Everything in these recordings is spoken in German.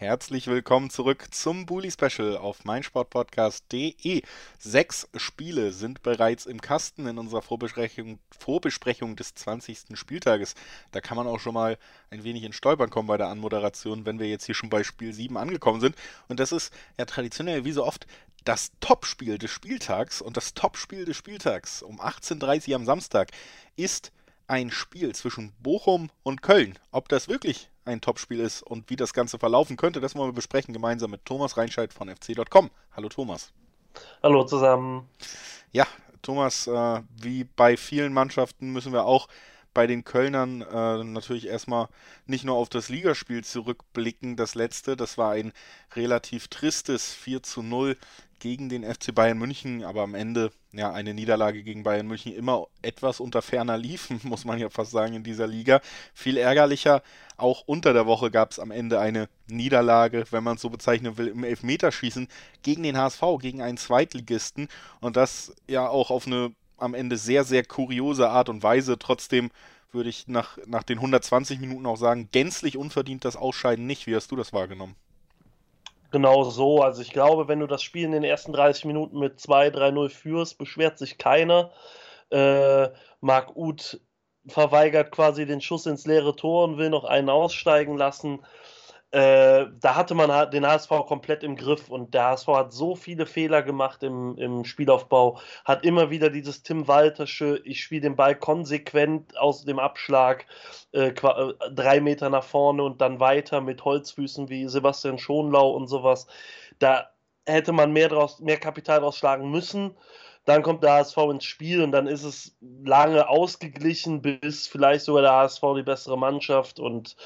Herzlich willkommen zurück zum Bully Special auf meinsportpodcast.de. Sechs Spiele sind bereits im Kasten in unserer Vorbesprechung, Vorbesprechung des 20. Spieltages. Da kann man auch schon mal ein wenig in Stolpern kommen bei der Anmoderation, wenn wir jetzt hier schon bei Spiel 7 angekommen sind. Und das ist ja traditionell wie so oft das Topspiel des Spieltags. Und das Topspiel des Spieltags um 18.30 Uhr am Samstag ist ein Spiel zwischen Bochum und Köln. Ob das wirklich ein Topspiel ist und wie das Ganze verlaufen könnte, das wollen wir besprechen gemeinsam mit Thomas Reinscheid von fc.com. Hallo Thomas. Hallo zusammen. Ja, Thomas, äh, wie bei vielen Mannschaften müssen wir auch bei den Kölnern äh, natürlich erstmal nicht nur auf das Ligaspiel zurückblicken, das letzte, das war ein relativ tristes 4 zu 0 gegen den FC Bayern München, aber am Ende ja eine Niederlage gegen Bayern München immer etwas unter ferner liefen, muss man ja fast sagen, in dieser Liga. Viel ärgerlicher, auch unter der Woche gab es am Ende eine Niederlage, wenn man es so bezeichnen will, im Elfmeterschießen gegen den HSV, gegen einen Zweitligisten und das ja auch auf eine am Ende sehr, sehr kuriose Art und Weise. Trotzdem würde ich nach, nach den 120 Minuten auch sagen, gänzlich unverdient das Ausscheiden nicht. Wie hast du das wahrgenommen? Genau so. Also ich glaube, wenn du das Spiel in den ersten 30 Minuten mit 2-3-0 führst, beschwert sich keiner. Äh, Marc Uth verweigert quasi den Schuss ins leere Tor und will noch einen aussteigen lassen. Äh, da hatte man den HSV komplett im Griff und der HSV hat so viele Fehler gemacht im, im Spielaufbau, hat immer wieder dieses Tim Waltersche, ich spiele den Ball konsequent aus dem Abschlag, äh, äh, drei Meter nach vorne und dann weiter mit Holzfüßen wie Sebastian Schonlau und sowas. Da hätte man mehr, draus, mehr Kapital draus schlagen müssen. Dann kommt der HSV ins Spiel und dann ist es lange ausgeglichen, bis vielleicht sogar der HSV die bessere Mannschaft und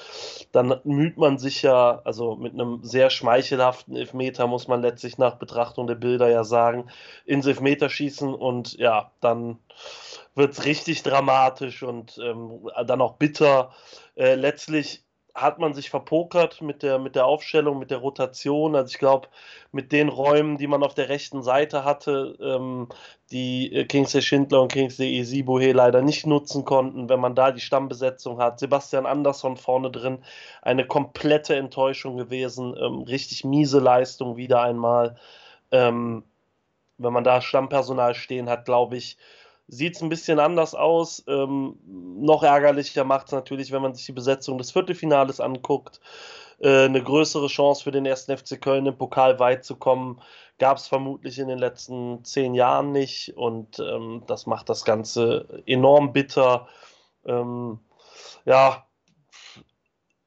dann müht man sich ja, also mit einem sehr schmeichelhaften Elfmeter, muss man letztlich nach Betrachtung der Bilder ja sagen, ins Elfmeter schießen und ja, dann wird es richtig dramatisch und ähm, dann auch bitter. Äh, letztlich hat man sich verpokert mit der, mit der Aufstellung, mit der Rotation. Also ich glaube, mit den Räumen, die man auf der rechten Seite hatte, ähm, die äh, Kingsley Schindler und Kingsley Isibuhe leider nicht nutzen konnten, wenn man da die Stammbesetzung hat. Sebastian Andersson vorne drin, eine komplette Enttäuschung gewesen. Ähm, richtig miese Leistung wieder einmal. Ähm, wenn man da Stammpersonal stehen hat, glaube ich, sieht es ein bisschen anders aus. Ähm, noch ärgerlicher macht es natürlich, wenn man sich die Besetzung des Viertelfinales anguckt. Äh, eine größere Chance für den ersten FC Köln im Pokal weit zu kommen, gab es vermutlich in den letzten zehn Jahren nicht. Und ähm, das macht das Ganze enorm bitter. Ähm, ja,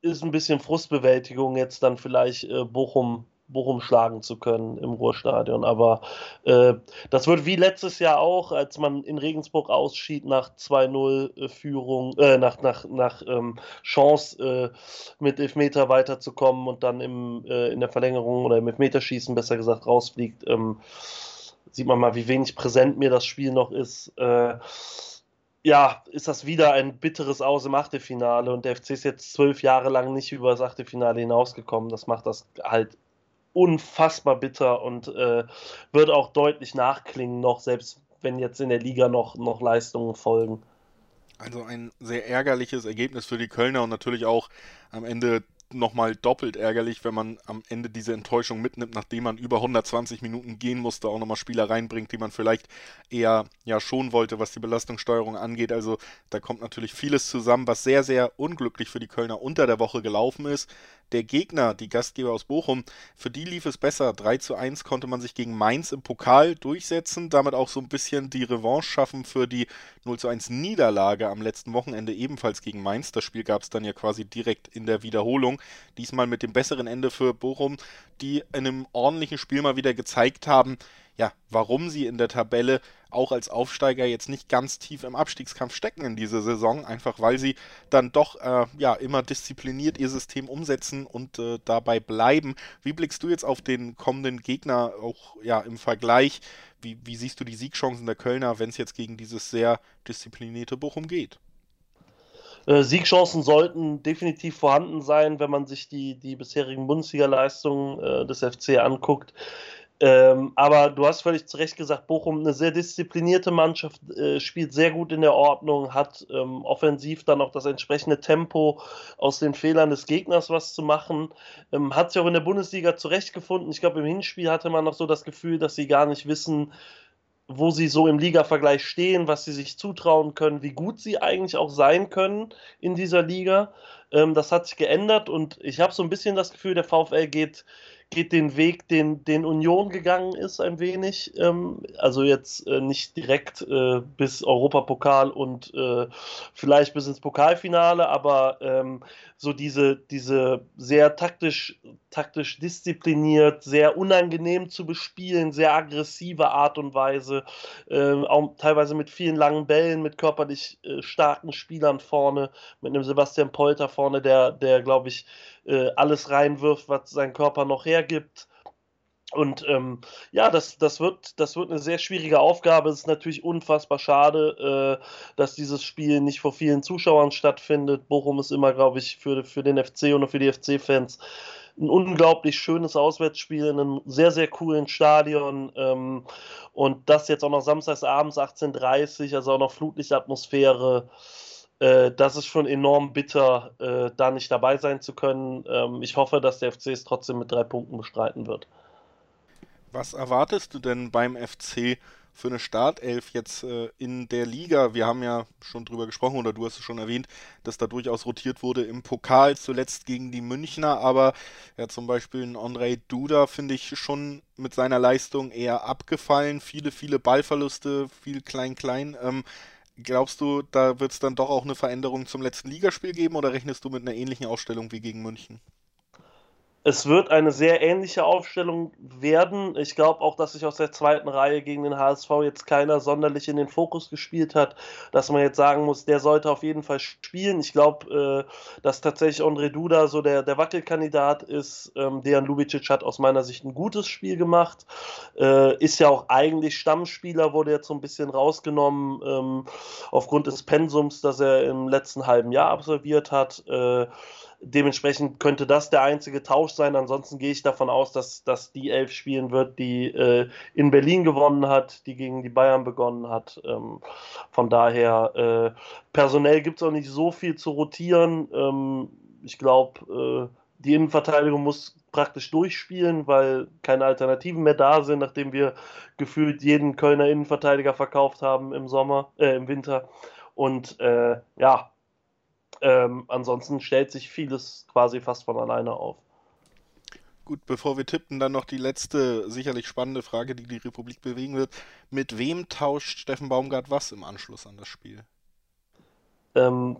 ist ein bisschen Frustbewältigung jetzt dann vielleicht äh, Bochum Bochum schlagen zu können im Ruhrstadion. Aber äh, das wird wie letztes Jahr auch, als man in Regensburg ausschied nach 2-0 äh, äh, nach, nach, nach ähm, Chance äh, mit Elfmeter weiterzukommen und dann im, äh, in der Verlängerung oder im Elfmeterschießen besser gesagt rausfliegt. Ähm, sieht man mal, wie wenig präsent mir das Spiel noch ist äh, ja, ist das wieder ein bitteres Aus im Achtelfinale und der FC ist jetzt zwölf Jahre lang nicht über das Achtelfinale hinausgekommen. Das macht das halt unfassbar bitter und äh, wird auch deutlich nachklingen, noch selbst wenn jetzt in der Liga noch, noch Leistungen folgen. Also ein sehr ärgerliches Ergebnis für die Kölner und natürlich auch am Ende nochmal doppelt ärgerlich, wenn man am Ende diese Enttäuschung mitnimmt, nachdem man über 120 Minuten gehen musste, auch nochmal Spieler reinbringt, die man vielleicht eher ja schon wollte, was die Belastungssteuerung angeht. Also da kommt natürlich vieles zusammen, was sehr, sehr unglücklich für die Kölner unter der Woche gelaufen ist. Der Gegner, die Gastgeber aus Bochum, für die lief es besser. 3 zu 1 konnte man sich gegen Mainz im Pokal durchsetzen, damit auch so ein bisschen die Revanche schaffen für die 0 zu 1 Niederlage am letzten Wochenende ebenfalls gegen Mainz. Das Spiel gab es dann ja quasi direkt in der Wiederholung. Diesmal mit dem besseren Ende für Bochum, die in einem ordentlichen Spiel mal wieder gezeigt haben, ja, warum sie in der Tabelle auch als Aufsteiger jetzt nicht ganz tief im Abstiegskampf stecken in dieser Saison, einfach weil sie dann doch äh, ja immer diszipliniert ihr System umsetzen und äh, dabei bleiben. Wie blickst du jetzt auf den kommenden Gegner auch ja im Vergleich? Wie, wie siehst du die Siegchancen der Kölner, wenn es jetzt gegen dieses sehr disziplinierte Bochum geht? Äh, Siegchancen sollten definitiv vorhanden sein, wenn man sich die, die bisherigen Bundesliga-Leistungen äh, des FC anguckt Ähm, aber du hast völlig zu Recht gesagt, Bochum eine sehr disziplinierte Mannschaft, äh, spielt sehr gut in der Ordnung, hat ähm, offensiv dann auch das entsprechende Tempo, aus den Fehlern des Gegners was zu machen. Ähm, hat sich auch in der Bundesliga zurechtgefunden. Ich glaube, im Hinspiel hatte man noch so das Gefühl, dass sie gar nicht wissen, wo sie so im Liga-Vergleich stehen, was sie sich zutrauen können, wie gut sie eigentlich auch sein können in dieser Liga. Ähm, das hat sich geändert und ich habe so ein bisschen das Gefühl, der VfL geht, geht den Weg, den, den Union gegangen ist, ein wenig. Ähm, also jetzt äh, nicht direkt äh, bis Europapokal und äh, vielleicht bis ins Pokalfinale, aber ähm, so diese, diese sehr taktisch, taktisch diszipliniert, sehr unangenehm zu bespielen, sehr aggressive Art und Weise, äh, auch teilweise mit vielen langen Bällen, mit körperlich äh, starken Spielern vorne, mit einem Sebastian Polter vorne, der, der glaube ich, äh, alles reinwirft, was sein Körper noch hergibt. Und ähm, ja, das, das, wird, das wird eine sehr schwierige Aufgabe. Es ist natürlich unfassbar schade, äh, dass dieses Spiel nicht vor vielen Zuschauern stattfindet. Bochum ist immer, glaube ich, für, für den FC und für die FC-Fans ein unglaublich schönes Auswärtsspiel in einem sehr, sehr coolen Stadion. Ähm, und das jetzt auch noch samstags abends 18.30 also auch noch Flutlichtatmosphäre. Äh, das ist schon enorm bitter, äh, da nicht dabei sein zu können. Ähm, ich hoffe, dass der FC es trotzdem mit drei Punkten bestreiten wird. Was erwartest du denn beim FC für eine Startelf jetzt äh, in der Liga? Wir haben ja schon drüber gesprochen oder du hast es schon erwähnt, dass da durchaus rotiert wurde im Pokal, zuletzt gegen die Münchner, aber ja, zum Beispiel ein Andrei Duda finde ich schon mit seiner Leistung eher abgefallen. Viele, viele Ballverluste, viel Klein-Klein. Ähm, Glaubst du, da wird es dann doch auch eine Veränderung zum letzten Ligaspiel geben oder rechnest du mit einer ähnlichen Ausstellung wie gegen München? Es wird eine sehr ähnliche Aufstellung werden. Ich glaube auch, dass sich aus der zweiten Reihe gegen den HSV jetzt keiner sonderlich in den Fokus gespielt hat, dass man jetzt sagen muss, der sollte auf jeden Fall spielen. Ich glaube, äh, dass tatsächlich André Duda so der, der Wackelkandidat ist. Ähm, Dejan Lubicic hat aus meiner Sicht ein gutes Spiel gemacht. Äh, ist ja auch eigentlich Stammspieler, wurde jetzt so ein bisschen rausgenommen ähm, aufgrund des Pensums, das er im letzten halben Jahr absolviert hat. Äh, Dementsprechend könnte das der einzige Tausch sein. Ansonsten gehe ich davon aus, dass, dass die Elf spielen wird, die äh, in Berlin gewonnen hat, die gegen die Bayern begonnen hat. Ähm, von daher, äh, personell gibt es auch nicht so viel zu rotieren. Ähm, ich glaube, äh, die Innenverteidigung muss praktisch durchspielen, weil keine Alternativen mehr da sind, nachdem wir gefühlt jeden Kölner Innenverteidiger verkauft haben im Sommer, äh, im Winter. Und äh, ja, ähm, ansonsten stellt sich vieles quasi fast von alleine auf. Gut, bevor wir tippen, dann noch die letzte, sicherlich spannende Frage, die die Republik bewegen wird. Mit wem tauscht Steffen Baumgart was im Anschluss an das Spiel? Ähm,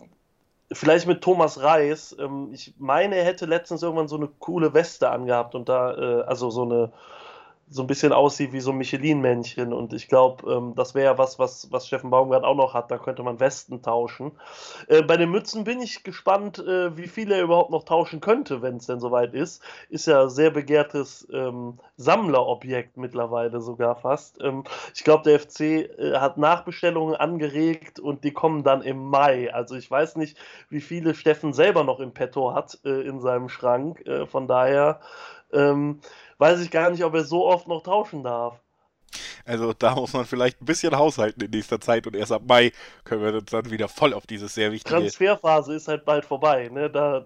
vielleicht mit Thomas Reis. Ähm, ich meine, er hätte letztens irgendwann so eine coole Weste angehabt und da, äh, also so eine so ein bisschen aussieht wie so ein Michelin-Männchen. Und ich glaube, ähm, das wäre ja was, was, was Steffen Baumgart auch noch hat. Da könnte man Westen tauschen. Äh, bei den Mützen bin ich gespannt, äh, wie viel er überhaupt noch tauschen könnte, wenn es denn soweit ist. Ist ja sehr begehrtes ähm, Sammlerobjekt mittlerweile sogar fast. Ähm, ich glaube, der FC äh, hat Nachbestellungen angeregt und die kommen dann im Mai. Also ich weiß nicht, wie viele Steffen selber noch im Petto hat äh, in seinem Schrank. Äh, von daher. Ähm, weiß ich gar nicht, ob er so oft noch tauschen darf. Also da muss man vielleicht ein bisschen haushalten in nächster Zeit und erst ab Mai können wir uns dann wieder voll auf dieses sehr wichtige... Transferphase ist halt bald vorbei, ne? Da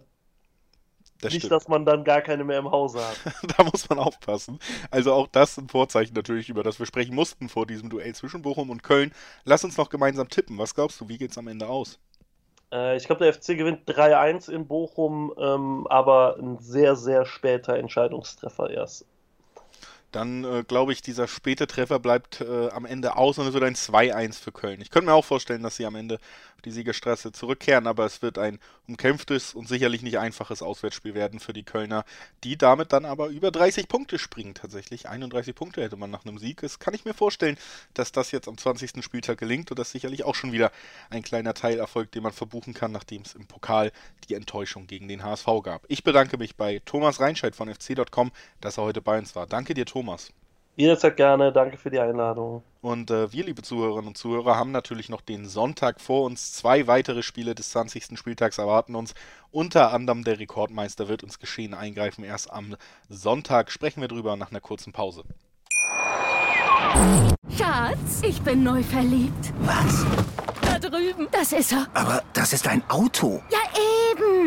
das nicht, stimmt. dass man dann gar keine mehr im Hause hat. da muss man aufpassen. Also auch das ein Vorzeichen natürlich, über das wir sprechen mussten vor diesem Duell zwischen Bochum und Köln. Lass uns noch gemeinsam tippen. Was glaubst du, wie geht's am Ende aus? Äh, ich glaube, der FC gewinnt 3-1 in Bochum, ähm, aber ein sehr, sehr später Entscheidungstreffer erst dann äh, glaube ich, dieser späte Treffer bleibt äh, am Ende aus und es wird ein 2-1 für Köln. Ich könnte mir auch vorstellen, dass sie am Ende auf die Siegerstraße zurückkehren, aber es wird ein umkämpftes und sicherlich nicht einfaches Auswärtsspiel werden für die Kölner, die damit dann aber über 30 Punkte springen tatsächlich. 31 Punkte hätte man nach einem Sieg. Das kann ich mir vorstellen, dass das jetzt am 20. Spieltag gelingt und das sicherlich auch schon wieder ein kleiner Teilerfolg, den man verbuchen kann, nachdem es im Pokal die Enttäuschung gegen den HSV gab. Ich bedanke mich bei Thomas Reinscheid von fc.com, dass er heute bei uns war. Danke dir, Thomas. Thomas. Jederzeit gerne, danke für die Einladung. Und äh, wir, liebe Zuhörerinnen und Zuhörer, haben natürlich noch den Sonntag vor uns. Zwei weitere Spiele des 20. Spieltags erwarten uns. Unter anderem der Rekordmeister wird ins Geschehen eingreifen. Erst am Sonntag sprechen wir drüber nach einer kurzen Pause. Schatz, ich bin neu verliebt. Was? Da drüben. Das ist er. Aber das ist ein Auto. Ja,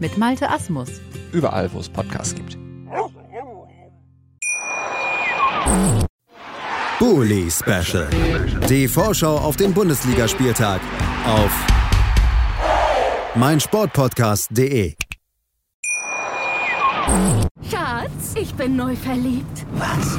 mit Malte Asmus. Überall, wo es Podcasts gibt. Bully Special. Die Vorschau auf den Bundesligaspieltag auf meinsportpodcast.de. Schatz, ich bin neu verliebt. Was?